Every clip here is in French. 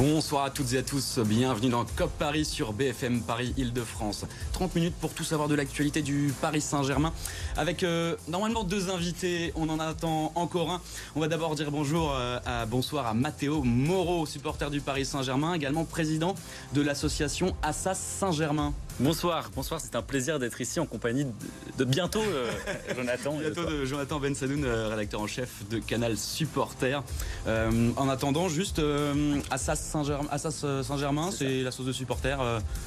Bonsoir à toutes et à tous, bienvenue dans COP Paris sur BFM Paris Île-de-France. 30 minutes pour tout savoir de l'actualité du Paris Saint-Germain avec euh, normalement deux invités, on en attend encore un. On va d'abord dire bonjour euh, à bonsoir à Matteo Moreau, supporter du Paris Saint-Germain, également président de l'association Assas Saint-Germain. Bonsoir, bonsoir, c'est un plaisir d'être ici en compagnie de, bientôt euh, Jonathan. bientôt de Jonathan Ben Sadoun, rédacteur en chef de Canal Supporter. en attendant, juste Assas Saint-Germain, c'est la sauce de supporter.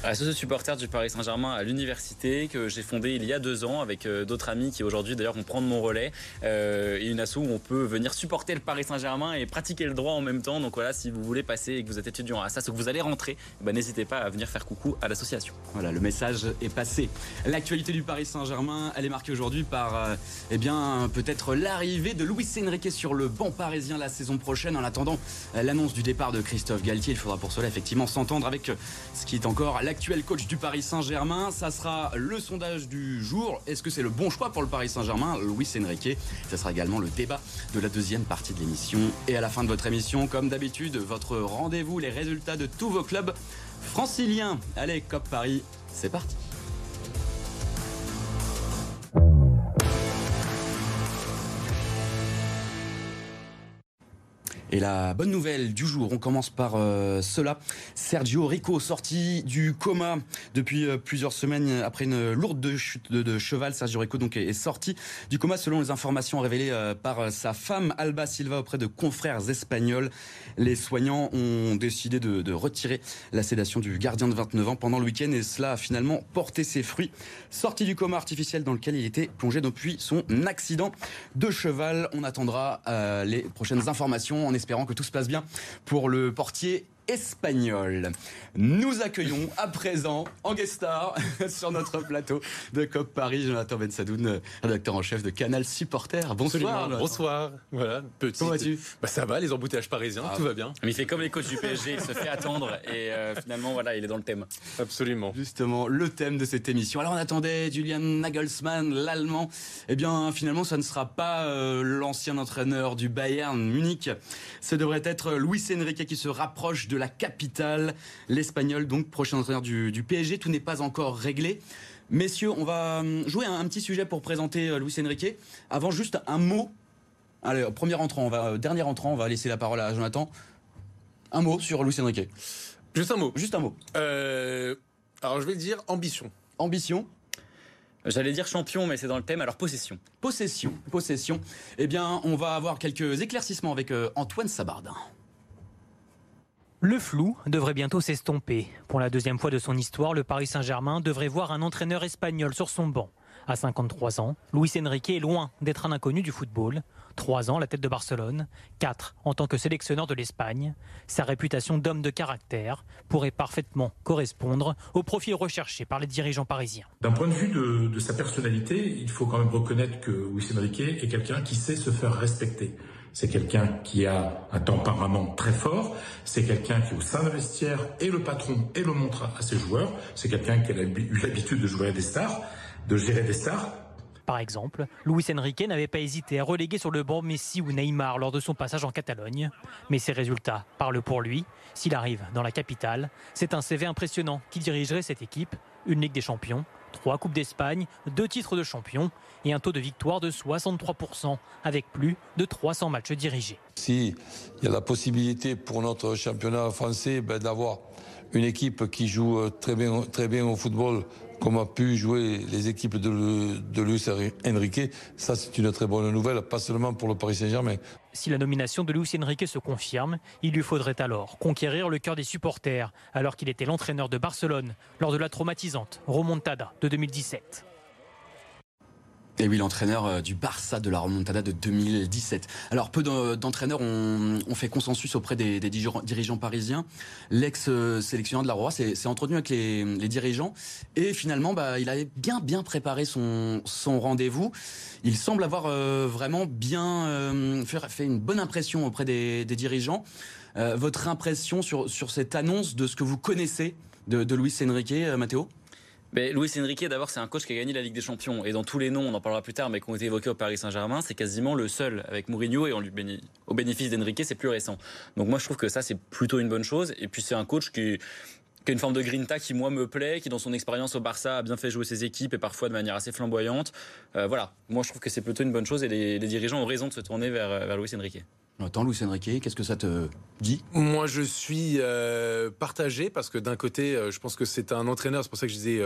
La sauce de supporter du Paris Saint-Germain à l'université que j'ai fondée il y a deux ans avec d'autres amis qui aujourd'hui d'ailleurs vont prendre mon relais euh, et une asso où on peut venir supporter le Paris Saint-Germain et pratiquer le droit en même temps. Donc voilà, si vous voulez passer et que vous êtes étudiant à ça, que vous allez rentrer, eh ben, n'hésitez pas à venir faire coucou à l'association. Voilà, le message est passé. L'actualité du Paris Saint-Germain, elle est marquée aujourd'hui par euh, eh bien peut-être l'arrivée de Luis Enrique sur le banc parisien la saison prochaine. En attendant euh, l'annonce du départ de Christophe Galtier, il faudra pour cela effectivement s'entendre avec ce qui est encore l'actuel coach du Paris Saint-Germain. Ça sera le sondage du jour. Est-ce que c'est le bon choix pour le Paris Saint-Germain, Louis Enrique. Ce sera également le débat de la deuxième partie de l'émission. Et à la fin de votre émission, comme d'habitude, votre rendez-vous, les résultats de tous vos clubs franciliens. Allez, COP Paris, c'est parti. Et la bonne nouvelle du jour, on commence par euh, cela. Sergio Rico, sorti du coma depuis euh, plusieurs semaines après une lourde chute de, cheval. Sergio Rico donc est, sorti du coma selon les informations révélées euh, par sa femme Alba Silva auprès de confrères espagnols. Les soignants ont décidé de, retirer la sédation du gardien de 29 ans pendant le week-end et cela a finalement porté ses fruits. Sorti du coma artificiel dans lequel il était plongé depuis son accident de cheval. On attendra les prochaines informations en espérant que tout se passe bien pour le portier espagnol. Nous accueillons à présent en guest star sur notre plateau de COP Paris, Jonathan Bensadoun, rédacteur en chef de Canal Supporter. Bonsoir. Bonsoir. Voilà, petit. Comment vas-tu? Bah, Ça va, les embouteillages parisiens, ah. tout va bien. Mais il fait comme les coachs du PSG, il se fait attendre et euh, finalement, voilà, il est dans le thème. Absolument. Justement, le thème de cette émission. Alors on attendait Julian Nagelsmann, l'allemand. Eh bien, finalement, ça ne sera pas euh, l'ancien entraîneur du Bayern Munich. Ce devrait être Luis Enrique qui se rapproche de de la capitale, l'espagnol, donc prochain entraîneur du, PSG. Tout n'est pas encore réglé. Messieurs, on va hum, jouer un, petit sujet pour présenter euh, Luis Enrique. Avant, juste un mot. Allez, premier entrant, on va, euh, dernier entrant, on va laisser la parole à Jonathan. Un mot sur Luis Enrique. Juste un mot. Juste un mot. Euh, alors, je vais dire ambition. Ambition. J'allais dire champion, mais c'est dans le thème, alors possession. Possession, possession. Eh bien, on va avoir quelques éclaircissements avec Antoine Sabardin. Le flou devrait bientôt s'estomper. Pour la deuxième fois de son histoire, le Paris Saint-Germain devrait voir un entraîneur espagnol sur son banc. À 53 ans, Luis Enrique est loin d'être un inconnu du football. Trois ans la tête de Barcelone, quatre en tant que sélectionneur de l'Espagne. Sa réputation d'homme de caractère pourrait parfaitement correspondre au profil recherché par les dirigeants parisiens. D'un point de vue de, de, sa personnalité, il faut quand même reconnaître que Luis Enrique est quelqu'un qui sait se faire respecter. C'est quelqu'un qui a un tempérament très fort. C'est quelqu'un qui, au sein de vestiaire, est le patron et le montre à ses joueurs. C'est quelqu'un qui a eu l'habitude de jouer à des stars, de gérer des stars. Par exemple, Luis Enrique n'avait pas hésité à reléguer sur le banc Messi ou Neymar lors de son passage en Catalogne. Mais ses résultats parlent pour lui. S'il arrive dans la capitale, c'est un CV impressionnant qui dirigerait cette équipe. Une Ligue des Champions, trois Coupes d'Espagne, deux titres de champion et un taux de victoire de 63% avec plus de 300 matchs dirigés. S'il y a la possibilité pour notre championnat français ben, d'avoir une équipe qui joue euh, très bien, très bien au football, comme a pu jouer les équipes de, de Luis Enrique, ça c'est une très bonne nouvelle, pas seulement pour le Paris Saint-Germain. Si la nomination de Luis Enrique se confirme, il lui faudrait alors conquérir le cœur des supporters, alors qu'il était l'entraîneur de Barcelone lors de la traumatisante remontada de 2017. Et oui, l'entraîneur euh, du Barça de la remontada de 2017. Alors, peu d'entraîneurs ont, fait consensus auprès des, dirigeants parisiens. L'ex-sélectionneur de la Roi s'est entretenu avec les, dirigeants et finalement, bah, il avait bien bien préparé son, rendez-vous. Il semble avoir euh, vraiment bien euh, fait, une bonne impression auprès des, dirigeants. votre impression sur, sur cette annonce de ce que vous connaissez de, de Luis Enrique, Matteo mais Luis Enrique, d'abord, c'est un coach qui a gagné la Ligue des Champions. Et dans tous les noms, on en parlera plus tard, mais qui ont été évoqués au Paris Saint-Germain, c'est quasiment le seul avec Mourinho. Et on lui au bénéfice d'Enrique, c'est plus récent. Donc moi, je trouve que ça, c'est plutôt une bonne chose. Et puis, c'est un coach qui qui a une forme de grinta qui moi me plaît, qui dans son expérience au Barça a bien fait jouer ses équipes et parfois de manière assez flamboyante. Euh, voilà, moi je trouve que c'est plutôt une bonne chose et les, les, dirigeants ont raison de se tourner vers, vers Luis Enrique. Attends, Luis Enrique, qu'est-ce que ça te dit? Moi, je suis euh, partagé parce que d'un côté, euh, je pense que c'est un entraîneur. C'est pour ça que je disais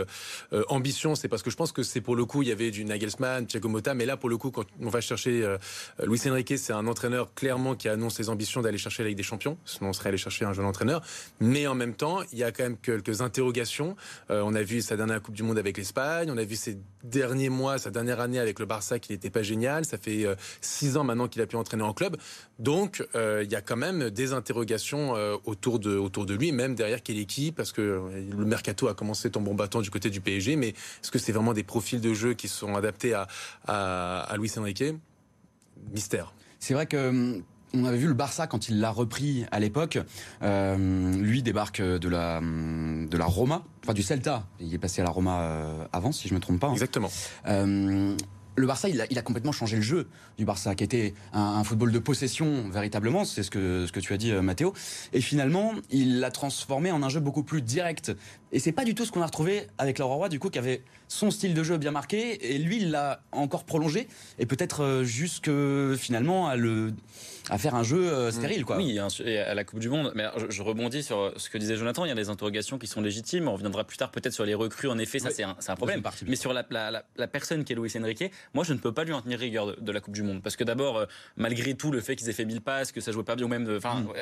euh, ambition. C'est parce que je pense que c'est pour le coup, il y avait du Nagelsmann, Thiago Motta, mais là, pour le coup, quand on va chercher Luis Enrique, c'est un entraîneur clairement qui annonce ses ambitions d'aller chercher la Ligue des Champions. Sinon, on serait allé chercher un jeune entraîneur. Mais en même temps, il y a quand même quelques interrogations. On a vu sa dernière Coupe du Monde avec l'Espagne. On a vu ces derniers mois, sa dernière année avec le Barça, qui n'était pas génial. Ça fait six ans maintenant qu'il a pu entraîner en club. Donc, euh, il y a quand même des interrogations euh, autour, de, autour de lui, même derrière quelle équipe, parce que euh, le mercato a commencé bon battant du côté du PSG, mais est-ce que c'est vraiment des profils de jeu qui sont adaptés à, à, à Luis Enrique? Mystère. C'est vrai que hum, on avait vu le Barça quand il l'a repris à l'époque. Euh, lui débarque de la hum, de la Roma, enfin du Celta. Il est passé à la Roma avant, si je me trompe pas. Hein. Exactement. Euh, le Barça, il a, complètement changé le jeu du Barça, qui était un, un football de possession véritablement, c'est ce que, ce que tu as dit, euh, Mathéo. Et finalement, il l'a transformé en un jeu beaucoup plus direct. Et c'est pas du tout ce qu'on a retrouvé avec le Roi, du coup, qui avait son style de jeu bien marqué, et lui, il l'a encore prolongé, et peut-être euh, jusque finalement à le à faire un jeu euh, stérile, quoi. Oui, à la Coupe du Monde. Mais je, rebondis sur ce que disait Jonathan. Il y a des interrogations qui sont légitimes. On reviendra plus tard peut-être sur les recrues. En effet, ça oui. c'est un, un, problème. Mais sur la, la, la, la, personne qui est Luis Enrique, moi je ne peux pas lui en tenir rigueur de, de la Coupe du Monde parce que d'abord, euh, malgré tout, le fait qu'ils aient fait 1000 passes, que ça jouait pas bien ou même, enfin, mm.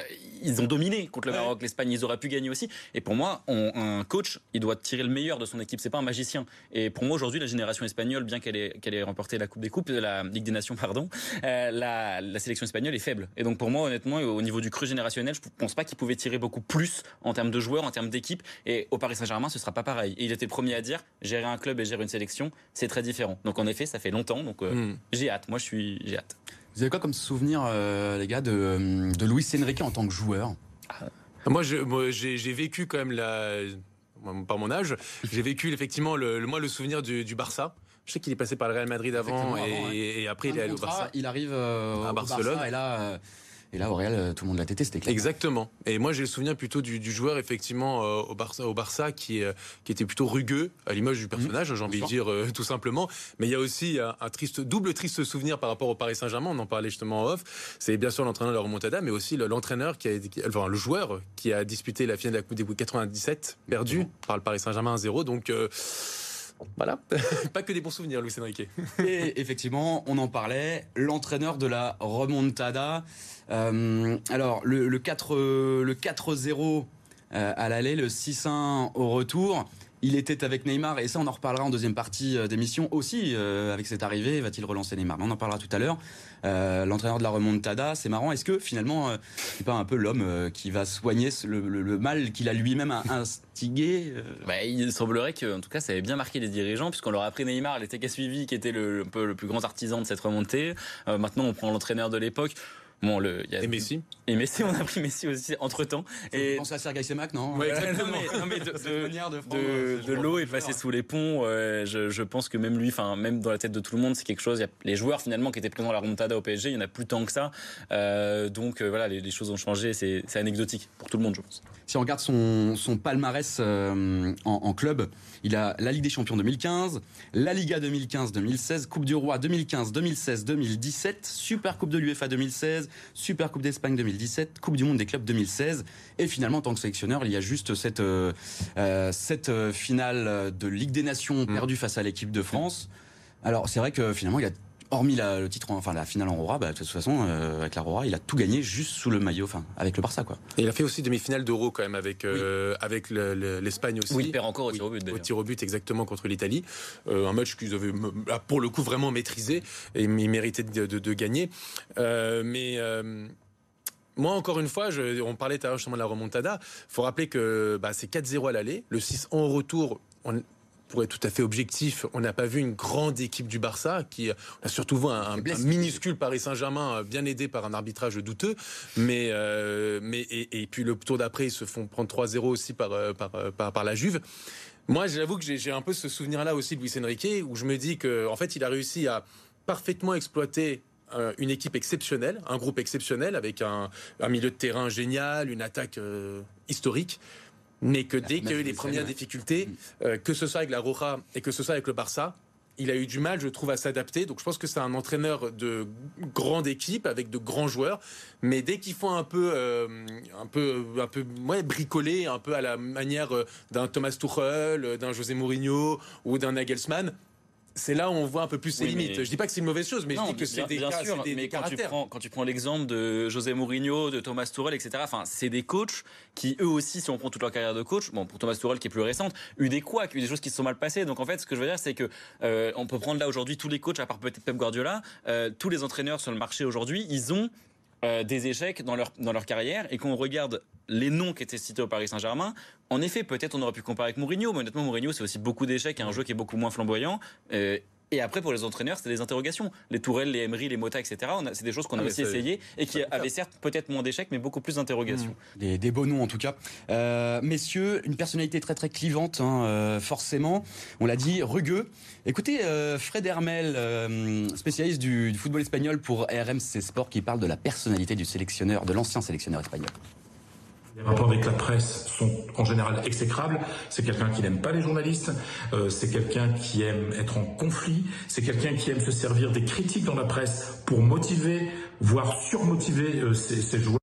ils ont dominé contre le Maroc, ouais. l'Espagne. Ils auraient pu gagner aussi. Et pour moi, on, un coach, il doit tirer le meilleur de son équipe. C'est pas un magicien. Et pour moi aujourd'hui, la génération espagnole, bien qu'elle ait, qu'elle ait remporté la Coupe des Coupes, la Ligue des Nations, pardon, euh, la, la sélection espagnole est faible. Et donc pour moi, honnêtement, au niveau du cru générationnel, je pense pas qu'il pouvait tirer beaucoup plus en termes de joueurs, en termes d'équipe. Et au Paris Saint-Germain, ce sera pas pareil. Et il était le premier à dire gérer un club et gérer une sélection, c'est très différent. Donc en effet, ça fait longtemps. Donc euh, mm. j'ai hâte. Moi, je suis, j'ai hâte. Vous avez quoi comme souvenir, euh, les gars, de, de Luis Enrique en tant que joueur? Ah. Moi, je, moi, j'ai vécu quand même la par mon âge, j'ai vécu effectivement le, le, moi le souvenir du, du Barça. Je sais qu'il est passé par le Real Madrid avant, et, avant et, et, après il est allé au Barça. Il arrive euh, à Barcelone Barça, et là. Euh... Et là, au Real, tout le monde l'a tété, c'était clair. Exactement. Et moi, j'ai le souvenir plutôt du, du joueur, effectivement, euh, au, Barça, au Barça qui, euh, qui était plutôt rugueux, à l'image du personnage, mmh, j'ai envie de dire, euh, tout simplement. Mais il y a aussi un, un, triste, double triste souvenir par rapport au Paris Saint-Germain, on en parlait justement en off. C'est bien sûr l'entraîneur de la remontada, mais aussi l'entraîneur qui a, qui, enfin, le joueur qui a disputé la finale de la Coupe des Coupes 97, perdu mmh. par le Paris Saint-Germain 1-0. Donc, voilà, pas que des bons souvenirs, Luis Enrique. Et effectivement, on en parlait, l'entraîneur de la remontada. Euh, alors, le, le 4-0 le 4 euh, à l'aller, le 6-1 au retour. Il était avec Neymar et ça on en reparlera en deuxième partie euh, d'émission aussi euh, avec cette arrivée va-t-il relancer Neymar? On en parlera tout à l'heure. Euh, L'entraîneur de la remontada, c'est marrant. Est-ce que finalement c'est pas un peu l'homme qui va soigner le, mal qu'il a lui-même instigé bah, Il semblerait que en tout cas ça avait bien marqué les dirigeants puisqu'on leur a pris Neymar, les TK suivi qui était le, le plus grand artisan de cette remontée. maintenant on prend l'entraîneur de l'époque. Bon, le, y a... Et Messi Et Messi, on a pris Messi aussi entre temps. Et pense à Sergei Semak, non ouais, exactement. non, mais, non, mais de, de, de, de l'eau est passée sous les ponts. Euh, je, je, pense que même lui, enfin même dans la tête de tout le monde, c'est quelque chose. Il y a les joueurs finalement qui étaient présents à la remontada au PSG, il y en a plus tant que ça. Euh, donc euh, voilà, les, les, choses ont changé. C'est anecdotique pour tout le monde, je pense. Si on regarde son, son palmarès euh, en, en, club, il a la Ligue des Champions 2015, la Liga 2015-2016, Coupe du Roi 2015, 2016, 2017, Super Coupe de l'UEFA 2016. Super Coupe d'Espagne 2017, Coupe du Monde des clubs 2016. Et finalement, en tant que sélectionneur, il y a juste cette, euh, cette finale de Ligue des Nations mmh. perdue face à l'équipe de France. Alors, c'est vrai que finalement, il a hormis la, le titre, enfin la finale en Aurora, bah, de toute façon, euh, avec l'Aurora, il a tout gagné juste sous le maillot, enfin avec le Barça, quoi. Et il a fait aussi demi-finale d'Euro quand même avec euh, oui. avec l'Espagne le, le, aussi. Oui, il perd encore au tir au but. Au tir au but, exactement contre l'Italie, euh, un match qu'ils avaient pour le coup vraiment maîtrisé et ils méritaient de, de, de gagner. Euh, mais moi, encore une fois, je, on parlait tout à l'heure justement de la remontada. Il faut rappeler que bah, c'est 4-0 à l'aller, le 6 en retour. On, pour être tout à fait objectif, on n'a pas vu une grande équipe du Barça, qui on a surtout vu un, un, un minuscule Paris Saint-Germain bien aidé par un arbitrage douteux, mais euh, mais et, et, puis le tour d'après ils se font prendre 3-0 aussi par, par, par par la Juve. Moi, j'avoue que j'ai un peu ce souvenir-là aussi de Luis Enrique, où je me dis que, en fait, il a réussi à parfaitement exploiter euh, une équipe exceptionnelle, un groupe exceptionnel avec un, milieu de terrain génial, une attaque euh, historique. Mais que dès qu'il y a eu les premières difficultés, mm. euh, que ce soit avec la Roja et que ce soit avec le Barça, il a eu du mal, je trouve, à s'adapter. Donc je pense que c'est un entraîneur de grande équipe avec de grands joueurs. Mais dès qu'il faut un peu, euh, un peu, un peu, ouais, bricoler, un peu à la manière euh, d'un Thomas Tuchel, d'un José Mourinho ou d'un Nagelsmann, c'est là où on voit un peu plus ses limites. Je dis pas que c'est une mauvaise chose, mais je dis que c'est des, bien sûr, mais quand tu prends quand tu prends l'exemple de José Mourinho, de Thomas Tuchel, etc. Enfin, c'est des coachs qui eux aussi, si on prend toute leur carrière de coach, bon pour Thomas Tuchel qui est plus récente, eu des couacs, eu des choses qui se sont mal passées. Donc en fait, ce que je veux dire, c'est que euh, on peut prendre là aujourd'hui tous les coachs, à part peut-être Pep Guardiola, euh, tous les entraîneurs sur le marché aujourd'hui, ils ont euh, des échecs dans leur, dans leur carrière et qu'on regarde les noms qui étaient cités au Paris Saint-Germain, en effet, peut-être on aurait pu comparer avec Mourinho, mais honnêtement, Mourinho, c'est aussi beaucoup d'échecs et un jeu qui est beaucoup moins flamboyant. Euh, et après, pour les entraîneurs, c'est des interrogations. Les Tourelles, les Emery, les Mota, etc. C'est des choses qu'on a ah, aussi essayé et qui avaient certes peut-être moins d'échecs, mais beaucoup plus d'interrogations. Mmh. Des, beaux noms en tout cas. Euh, messieurs, une personnalité très très clivante, hein, euh, forcément. On l'a dit, rugueux. Écoutez, euh, Fred Hermel, spécialiste du, du, football espagnol pour RMC Sport, qui parle de la personnalité du sélectionneur, de l'ancien sélectionneur espagnol. Les rapports avec la presse sont en général exécrables. C'est quelqu'un qui n'aime pas les journalistes. Euh, c'est quelqu'un qui aime être en conflit. C'est quelqu'un qui aime se servir des critiques dans la presse pour motiver, voire surmotiver euh, ses, joueurs.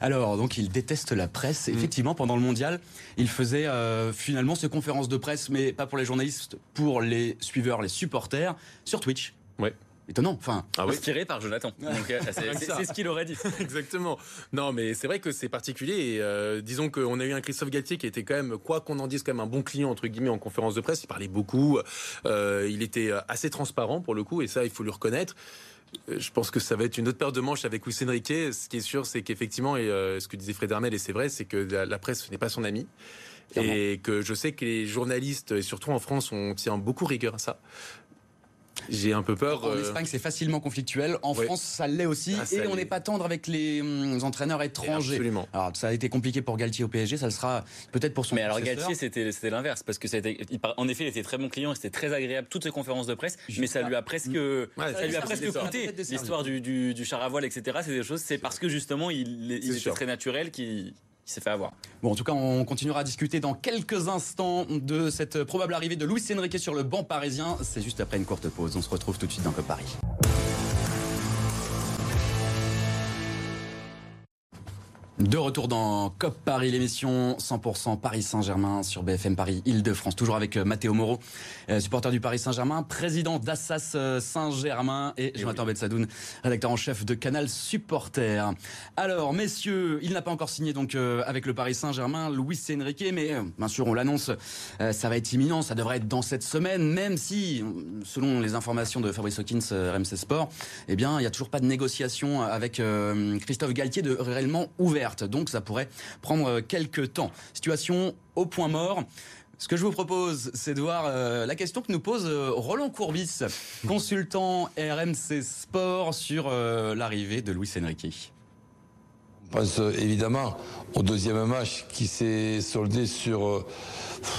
Alors, donc, il déteste la presse. Mm. Effectivement, pendant le mondial, il faisait euh, finalement ses conférences de presse, mais pas pour les journalistes, pour les suiveurs, les supporters, sur Twitch. Ouais étonnant. Enfin, ah inspiré par Jonathan. Euh, c'est ce qu'il aurait dit. Exactement. Non, mais c'est vrai que c'est particulier. Euh, disons qu'on a eu un Christophe Galtier qui était quand même, quoi qu'on en dise, quand même un bon client entre guillemets en conférence de presse. Il parlait beaucoup. Euh, il était assez transparent pour le coup, et ça, il faut lui reconnaître. Je pense que ça va être une autre paire de manches avec Luis Enrique. Ce qui est sûr, c'est qu'effectivement, et ce que disait Fred Hermel, et c'est vrai, c'est que la, presse n'est pas son ami. Et que je sais que les journalistes, et surtout en France, on tient beaucoup rigueur à ça. J'ai un peu peur. En euh, Espagne, c'est facilement conflictuel. En France, ça l'est aussi. Ah, et on n'est pas tendre avec les hum, entraîneurs étrangers. Absolument. Alors, ça a été compliqué pour Galtier au PSG. Ça le sera peut-être pour son. Mais alors, Galtier, c'était l'inverse. Parce que ça a été, en effet, il était très bon client. C'était très agréable, toutes ses conférences de presse. Mais ça lui a presque, ça lui a presque coûté. L'histoire du, du, char à voile, etc. C'est des choses. C'est parce que justement, il, il était très naturel qui il s'est fait avoir. Bon, en tout cas, on continuera à discuter dans quelques instants de cette probable arrivée de Luis Enrique sur le banc parisien. C'est juste après une courte pause. On se retrouve tout de suite dans Cop Paris. De retour dans COP Paris, l'émission 100% Paris Saint-Germain sur BFM Paris Île-de-France. Toujours avec euh, Mathéo Moreau, euh, supporter du Paris Saint-Germain, président d'Assas euh, Saint-Germain et, Jonathan Betsadoun, rédacteur en chef de Canal Supporter. Alors, messieurs, il n'a pas encore signé donc avec le Paris Saint-Germain, Luis Enrique, mais bien sûr, on l'annonce, ça va être imminent, ça devrait être dans cette semaine, même si, selon les informations de Fabrice Hawkins, RMC Sport, eh bien, il n'y a toujours pas de négociation avec Christophe Galtier de réellement ouvert donc ça pourrait prendre euh, quelques temps. Situation au point mort. Ce que je vous propose, c'est de voir euh, la question que nous pose euh, Roland Courbis, consultant RMC Sport, sur l'arrivée de Luis Enrique. On pense évidemment au deuxième match qui s'est soldé sur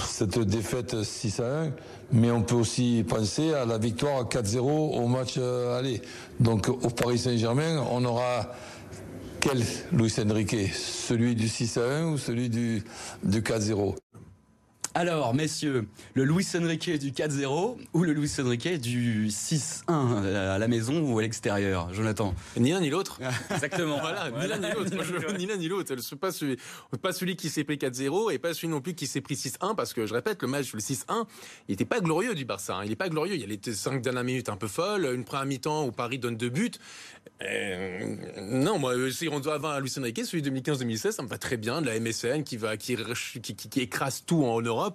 cette défaite 6 à 1, mais on peut aussi penser à la victoire 4-0 au match aller. Donc au Paris Saint-Germain, on aura quel Luis Enrique? Celui du 6 à 1 ou celui du, du 4-0 alors, messieurs, le Luis Enrique du 4-0 ou le Luis Enrique du 6-1 à la maison ou à l'extérieur, Jonathan Ni l'un ni l'autre. Exactement. voilà, ni l'un ni l'autre. ni l'un ni l'autre. Pas celui, pas celui qui s'est pris 4-0 et pas celui non plus qui s'est pris 6-1 parce que je répète, le match, le 6-1, il n'était pas glorieux du Barça. Hein. Il n'est pas glorieux. Il y a les 5 dernières minutes un peu folles, une première mi-temps où Paris donne deux buts. Euh, non, moi, si on doit avoir un Luis Enrique, celui de 2015-2016, ça me va très bien. De la MSN qui va, qui, qui, qui, écrase tout en Europe.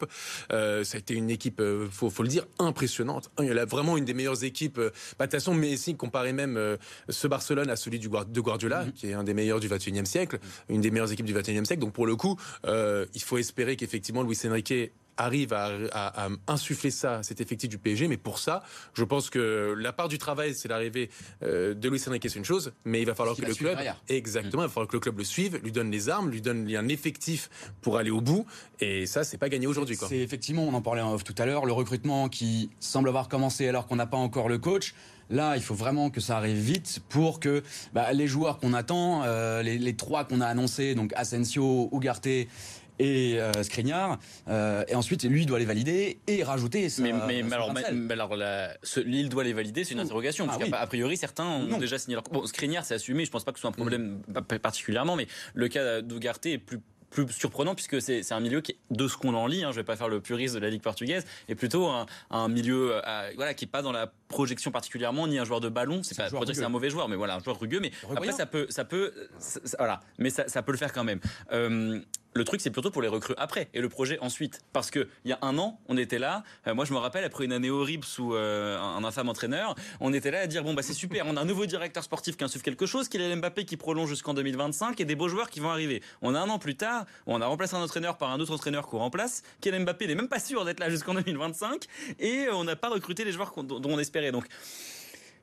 Euh, ça a été une équipe, euh, faut, faut le dire, impressionnante. Il a vraiment une des meilleures équipes. Bah, de toute façon, Messi comparait même ce Barcelone à celui du, de Guardiola, mm-hmm. qui est un des meilleurs du 21e siècle, une des meilleures équipes du 21e siècle. Donc pour le coup, il faut espérer qu'effectivement Luis Enrique arrive à, à, insuffler ça, cet effectif du PSG. Mais pour ça, je pense que la part du travail, c'est l'arrivée euh, de Luis Enrique, c'est une chose, mais il va falloir que le club, exactement, il va falloir que le club le suive, lui donne les armes, lui donne un effectif pour aller au bout. Et ça, c'est pas gagné aujourd'hui. C'est effectivement, on en parlait en off tout à l'heure, le recrutement qui semble avoir commencé alors qu'on n'a pas encore le coach. Là, il faut vraiment que ça arrive vite pour que bah, les joueurs qu'on attend, euh, les, les, trois qu'on a annoncés, donc Asensio, Ugarte et euh, Skriniar. Euh, et ensuite, lui doit les valider et rajouter. mais, mais, alors, mais, alors l'île doit les valider, c'est une interrogation. parce ah, a priori, certains ont déjà signé leur. Bon, Skriniar, c'est assumé. Je pense pas que ce soit un problème mm. particulièrement, mais le cas d'Ugarte est plus plus surprenant puisque c'est un milieu qui, de ce qu'on en lit, hein, je vais pas faire le puriste de la Ligue portugaise, est plutôt un, un milieu euh, voilà qui est pas dans la projection particulièrement ni un joueur de ballon. C'est pas pour dire que c'est un mauvais joueur, mais voilà un joueur rugueux. Mais après ça peut ça peut voilà, mais ça, ça, peut le faire quand même. Euh, le truc, c'est plutôt pour les recrues après et le projet ensuite. Parce que il y a un an, on était là. Euh, moi, je me rappelle après une année horrible sous euh, un infâme entraîneur, on était là à dire bon bah c'est super, on a un nouveau directeur sportif qui insuffle quelque chose, qu'il a Mbappé qui prolonge jusqu'en 2025 et des beaux joueurs qui vont arriver. On a un an plus tard, on a remplacé un entraîneur par un autre entraîneur qu'on remplace. Kylian Mbappé n'est même pas sûr d'être là jusqu'en 2025 et on n'a pas recruté les joueurs dont on espérait. Donc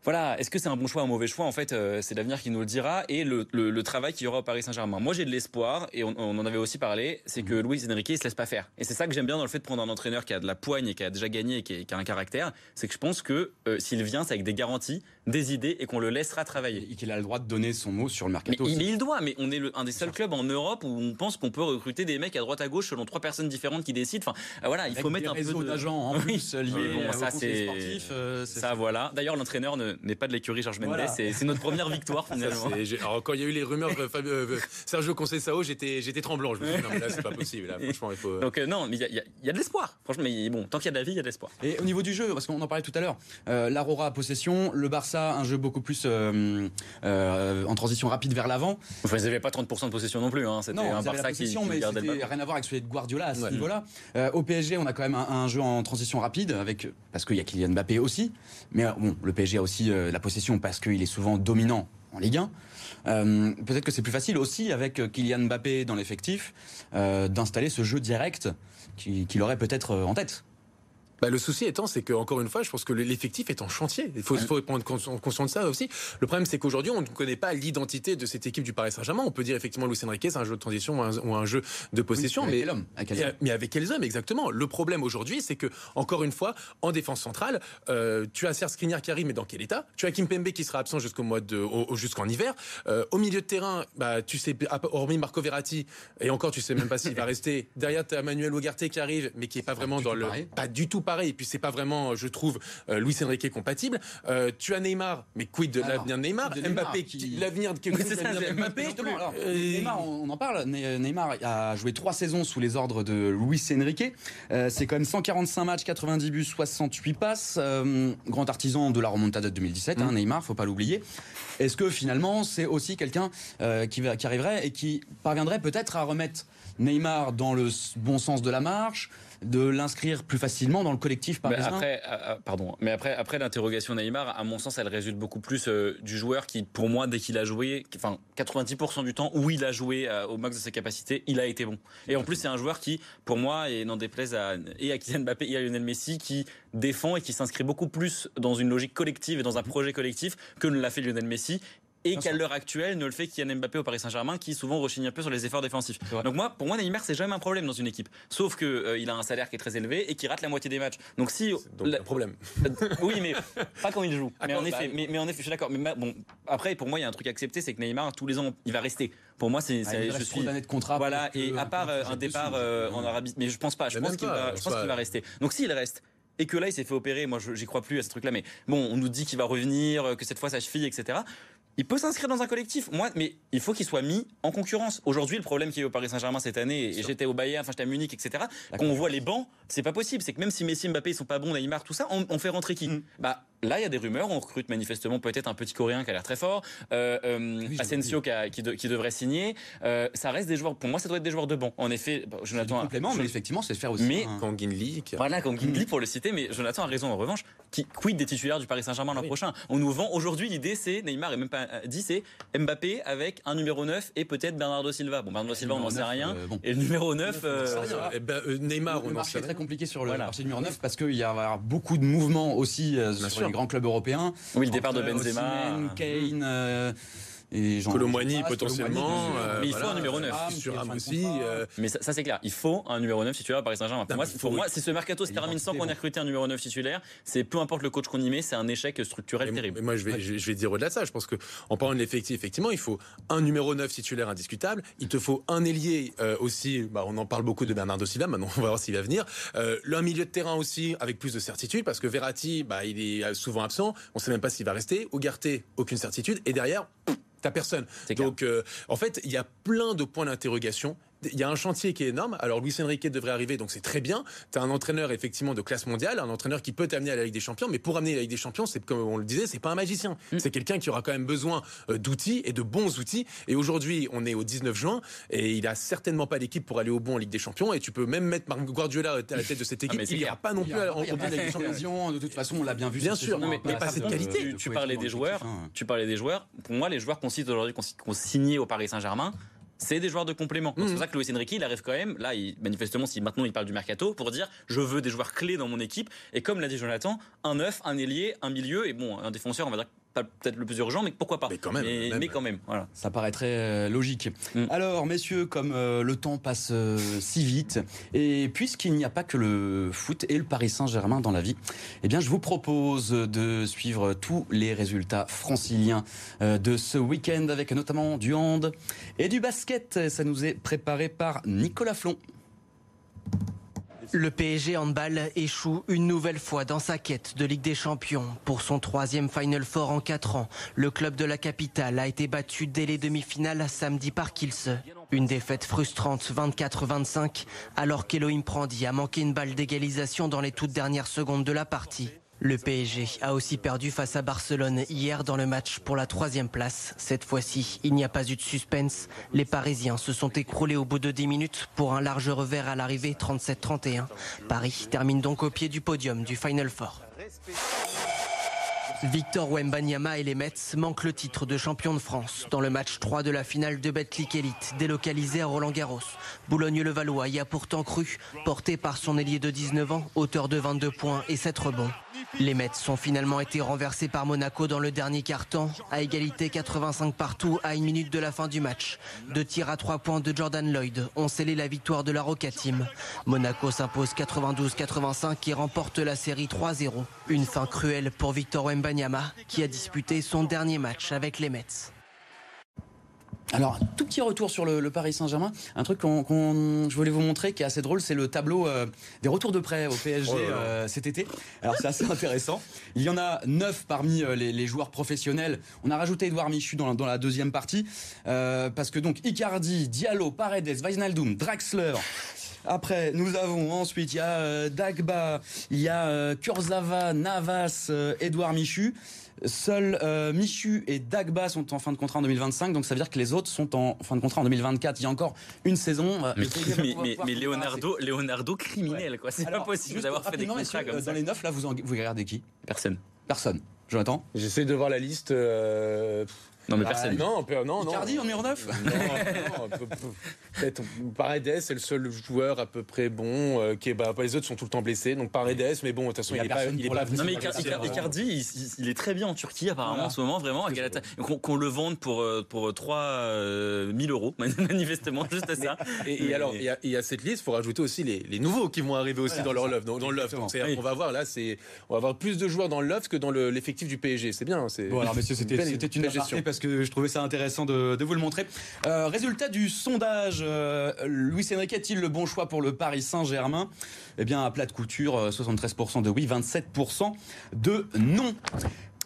voilà, est-ce que c'est un bon choix ou un mauvais choix? En fait, euh, c'est l'avenir qui nous le dira et le, travail qu'il y aura au Paris Saint-Germain. Moi, j'ai de l'espoir et on, en avait aussi parlé, c'est que Luis Enrique il se laisse pas faire. Et c'est ça que j'aime bien dans le fait de prendre un entraîneur qui a de la poigne et qui a déjà gagné et qui, a un caractère, c'est que je pense que euh, s'il vient, c'est avec des garanties, des idées et qu'on le laissera travailler. Et qu'il a le droit de donner son mot sur le mercato. Mais, il doit, mais on est un des seuls clubs en Europe où on pense qu'on peut recruter des mecs à droite à gauche selon trois personnes différentes qui décident. Enfin, euh, voilà, il faut mettre un peu d'agents en plus liés ça, c'est ça, voilà. D'ailleurs, l'entraîneur n'est pas de l'écurie c'est notre première victoire finalement. alors quand il y a eu les rumeurs de Fabio, euh, Sergio Conceição, j'étais j'étais tremblant. Je me suis dit, non mais là c'est pas possible. franchement, il faut. Donc euh, non, mais il y, a, de l'espoir. Franchement, mais bon, tant qu'il y a de la vie, il y a de l'espoir. Et au niveau du jeu, parce qu'on en parlait tout à l'heure, euh, l'Aurora à possession, le Barça un jeu beaucoup plus euh, en transition rapide vers l'avant. Enfin, ils n'avaient pas 30% de possession non plus. Hein. C'était un Barça qui, qui mais c'était rien à voir avec celui de Guardiola à ce niveau-là. au PSG, on a quand même un, jeu en transition rapide avec parce qu'il y a Kylian Mbappé aussi. Mais bon, le PSG a aussi la possession parce qu'il est souvent dominant en Ligue 1. Euh, peut-être que c'est plus facile aussi avec Kylian Mbappé dans l'effectif euh, d'installer ce jeu direct qu'il aurait peut-être en tête. Bah, le souci étant, c'est que encore une fois, je pense que l'effectif est en chantier. Il faut, faut prendre conscience de ça aussi. Le problème, c'est qu'aujourd'hui, on ne connaît pas l'identité de cette équipe du Paris Saint-Germain. On peut dire effectivement Luis Enrique, c'est un jeu de transition ou un, jeu de possession, mais, avec mais, mais avec quels hommes exactement? Le problème aujourd'hui, c'est que encore une fois, en défense centrale, euh, tu as Serge Skriniar qui arrive, mais dans quel état? Tu as Kim Pembe qui sera absent jusqu'au mois de jusqu'en hiver. Euh, au milieu de terrain, bah, tu sais, hormis Marco Verratti, et encore, tu sais même pas s'il va rester. Derrière, tu as Manuel Ugarte qui arrive, mais qui est pas vraiment dans le, pas du tout pareil. Et puis c'est pas vraiment, je trouve, euh, Luis Enrique compatible. Euh, tu as Neymar, mais quid de l'avenir de Neymar, Mbappé, l'avenir de Mbappé. Euh, Neymar, on en parle. Neymar a joué trois saisons sous les ordres de Luis Enrique. c'est quand même 145 matchs, 90 buts, 68 passes. grand artisan de la remontada de 2017, hein, mm. Neymar, faut pas l'oublier. Est-ce que finalement c'est aussi quelqu'un qui, qui arriverait et qui parviendrait peut-être à remettre Neymar dans le bon sens de la marche, de l'inscrire plus facilement dans le collectif par exemple après, euh, euh, pardon, mais après, après l'interrogation Neymar, à mon sens, elle résulte beaucoup plus euh, du joueur qui, pour moi, dès qu'il a joué, enfin 90% du temps où il a joué au max de ses capacités, il a été bon. Et en plus, c'est un joueur qui, pour moi, et n'en déplaise à, et à Kylian Mbappé et à Lionel Messi, qui défend et qui s'inscrit beaucoup plus dans une logique collective et dans un projet collectif que ne l'a fait Lionel Messi et qu'à l'heure actuelle ne le fait Kylian Mbappé au Paris Saint-Germain qui souvent rechigne un peu sur les efforts défensifs. Donc moi, pour moi, Neymar c'est jamais un problème dans une équipe, sauf que euh, il a un salaire qui est très élevé et qui rate la moitié des matchs. Donc si donc un problème. oui, mais pas quand il joue. mais en effet, mais, mais, en effet, je suis d'accord. Mais bon, après pour moi, il y a un truc à accepter, c'est que Neymar tous les ans il va rester. Pour moi, c'est ah, je suis de contrat. Voilà, et à part euh, un départ euh, en Arabie, mais je pense pas. Je pense qu'il va, je pense qu'il va rester. Donc s'il reste et que là il s'est fait opérer, moi j'y crois plus à ce truc-là, mais bon, on nous dit qu'il va revenir, que cette fois ça cheville, etc il peut s'inscrire dans un collectif. Moi, mais il faut qu'il soit mis en concurrence. Aujourd'hui, le problème qui est au Paris Saint-Germain cette année, et j'étais au Bayern, enfin j'étais à Munich, etc. Quand on voit les bancs, c'est pas possible. C'est que même si Messi, Mbappé, ils sont pas bons, Neymar, tout ça, on, fait rentrer qui mm. Bah là, il y a des rumeurs. On recrute manifestement peut-être un petit Coréen qui a l'air très fort, euh, euh Asensio qui, devrait signer. Euh, ça reste des joueurs. Pour moi, ça doit être des joueurs de banc. En effet, bah, Jonathan. complément, mais effectivement, c'est faire aussi. Mais Kangin Lee. Voilà, Kangin Lee pour le citer. Mais Jonathan a raison en revanche. Qui quid des titulaires du Paris Saint-Germain l'an prochain On nous vend aujourd'hui l'idée, c'est Neymar et même pas dit, c'est Mbappé avec un numéro 9 et peut-être Bernardo Silva. Bon, Bernardo Silva, on n'en sait rien. Euh, et le numéro 9. Euh, eh ben, euh, Neymar, on n'en sait rien. Compliqué sur le marché numéro 9 parce qu'il y a beaucoup de mouvements aussi euh, sur les grands clubs européens. Oui, le départ de Benzema. Kane. Et Colomboigny potentiellement. Euh, mais il faut un numéro 9. sur aussi. Euh, mais ça, c'est clair. Il faut un numéro 9 titulaire à Paris Saint-Germain. Pour, moi, pour moi, si ce mercato se termine sans qu'on ait recruté un numéro 9 titulaire, c'est peu importe le coach qu'on y met, c'est un échec structurel terrible. Mais moi, je vais, je vais dire au-delà de ça. Je pense qu'en parlant de l'effectif, effectivement, il faut un numéro 9 titulaire indiscutable. Il te faut un ailier euh, aussi. Bah, on en parle beaucoup de Bernardo Silva. Maintenant, on va voir s'il va venir. Euh, un milieu de terrain aussi avec plus de certitude parce que Verratti, bah, il est souvent absent. On ne sait même pas s'il va rester. Ugarte, aucune certitude. Et derrière, T'as personne. Donc, euh, en fait, il y a plein de points d'interrogation il y a un chantier qui est énorme. Alors Luis Enrique devrait arriver, donc c'est très bien. Tu as un entraîneur effectivement de classe mondiale, un entraîneur qui peut t'amener à la Ligue des Champions, mais pour amener à la Ligue des Champions, c'est comme on le disait, c'est pas un magicien. Mm. C'est quelqu'un qui aura quand même besoin euh, d'outils et de bons outils. Et aujourd'hui, on est au 19 juin et il a certainement pas l'équipe pour aller au bon en Ligue des Champions. Et tu peux même mettre Marc Guardiola à la tête de cette ah, équipe. il ira pas non plus en Ligue des Champions. De toute façon, on l'a bien vu. Bien sûr, mais, pas cette qualité. Tu, parlais des joueurs. Tu parlais des joueurs. Pour moi, les joueurs qu'on cite aujourd'hui, qu'on signé au Paris Saint-Germain c'est des joueurs de complément. C'est pour mmh. ça que Luis Enrique, il arrive quand même, là, il, manifestement, si maintenant il parle du mercato, pour dire je veux des joueurs clés dans mon équipe. Et comme l'a dit Jonathan, un neuf, un ailier, un milieu, et bon, un défenseur, on va dire peut-être le plus urgent, mais pourquoi pas Mais quand même. Mais, quand même, voilà. Ça paraît très euh, logique. Mm. Alors, messieurs, comme euh, le temps passe euh, si vite, et puisqu'il n'y a pas que le foot et le Paris Saint-Germain dans la vie, eh bien, je vous propose de suivre tous les résultats franciliens de ce week-end, avec notamment du hand et du basket. Ça nous est préparé par Nicolas Flon. Le PSG handball échoue une nouvelle fois dans sa quête de Ligue des Champions. Pour son troisième Final Four en quatre ans, le club de la capitale a été battu dès les demi-finales samedi par Kielce. Une défaite frustrante 24-25 alors qu'Elohim Prandi a manqué une balle d'égalisation dans les toutes dernières secondes de la partie. Le PSG a aussi perdu face à Barcelone hier dans le match pour la troisième place. Cette fois-ci, il n'y a pas eu de suspense. Les Parisiens se sont écroulés au bout de 10 minutes pour un large revers à l'arrivée 37-31. Paris termine donc au pied du podium du Final Four. Victor Wembanyama et les Mets manquent le titre de champion de France dans le match 3 de la finale de Betclic Elite, délocalisé à Roland-Garros. Boulogne-le-Valois y a pourtant cru, porté par son ailier de 19 ans, auteur de 22 points et 7 rebonds. Les Mets ont finalement été renversés par Monaco dans le dernier quart-temps, à égalité 85 partout à une minute de la fin du match. Deux tirs à trois points de Jordan Lloyd ont scellé la victoire de la Roca Team. Monaco s'impose 92-85 et remporte la série 3-0. Une fin cruelle pour Victor Wembanyama qui a disputé son dernier match avec les Mets. Alors, tout petit retour sur le, Paris Saint-Germain. Un truc qu'on, je voulais vous montrer qui est assez drôle, c'est le tableau euh, des retours de prêt au PSG oh euh, cet été. Alors, c'est assez intéressant. Il y en a neuf parmi euh, les, joueurs professionnels. On a rajouté Edouard Michu dans, dans la deuxième partie. parce que donc, Icardi, Diallo, Paredes, Wijnaldum, Draxler, après, nous avons ensuite, il y a Dagba, il y a Kurzawa, Navas, Edouard Michu. Seuls euh, Michu et Dagba sont en fin de contrat en 2025, donc ça veut dire que les autres sont en fin de contrat en 2024. Il y a encore une saison. Euh, mais, Leonardo, Leonardo criminel, quoi. C'est pas possible d'avoir fait des contrats comme euh, ça. Dans les neuf, là, vous, vous regardez qui? Personne. Personne. Jonathan? J'essaie de voir la liste. Non, mais personne. non, non, non. Icardi en numéro 9 Non, peut-être Paredes c'est le seul joueur à peu près bon. Euh, qui est, bah, les autres sont tout le temps blessés. Donc Paredes, mais bon, de toute façon, il, est pas, il est pas Non, mais Icardi, il, est très bien en Turquie, apparemment, en ce moment, vraiment. Qu'on le vende pour, euh, pour 3 000 euh, euros, manifestement, juste à ça. Et, alors, il y, a, cette liste, il faut rajouter aussi les, les, nouveaux qui vont arriver aussi dans leur love. Dans, dans le love. on va voir là, c'est, on va avoir plus de joueurs dans le love que dans l'effectif du PSG. C'est bien. Bon, alors, messieurs, c'était une gestion que je trouvais ça intéressant de, vous le montrer. Euh, résultat du sondage, euh, Louis Enrique est-il le bon choix pour le Paris Saint-Germain? Eh bien, à plat de couture, 73% euh, de oui, 27% de non.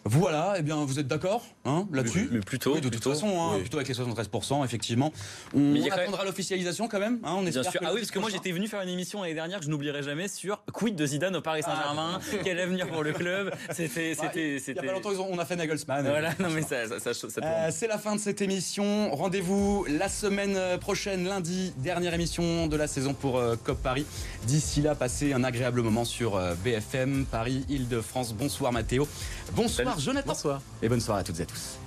Voilà, eh bien vous êtes d'accord hein, là-dessus mais, plutôt. de toute façon, hein, plutôt avec les 73%, effectivement. On, attendra l'officialisation quand même. Hein, on bien sûr. ah oui, parce que moi j'étais venu faire une émission l'année dernière que je n'oublierai jamais sur quid de Zidane au Paris ah, Saint-Germain, quel avenir pour le club? C'était, bah, c'était, Il y a pas longtemps, on a fait Nagelsmann. Voilà, non mais ça, ça, ça, euh, C'est la fin de cette émission. Rendez-vous la semaine prochaine, lundi, dernière émission de la saison pour euh, COP Paris. D'ici là, passez un agréable moment sur euh, BFM Paris, Île-de-France. Bonsoir Mathéo. Bonsoir Jonathan. Bonsoir. Et bonne soirée à toutes et à tous.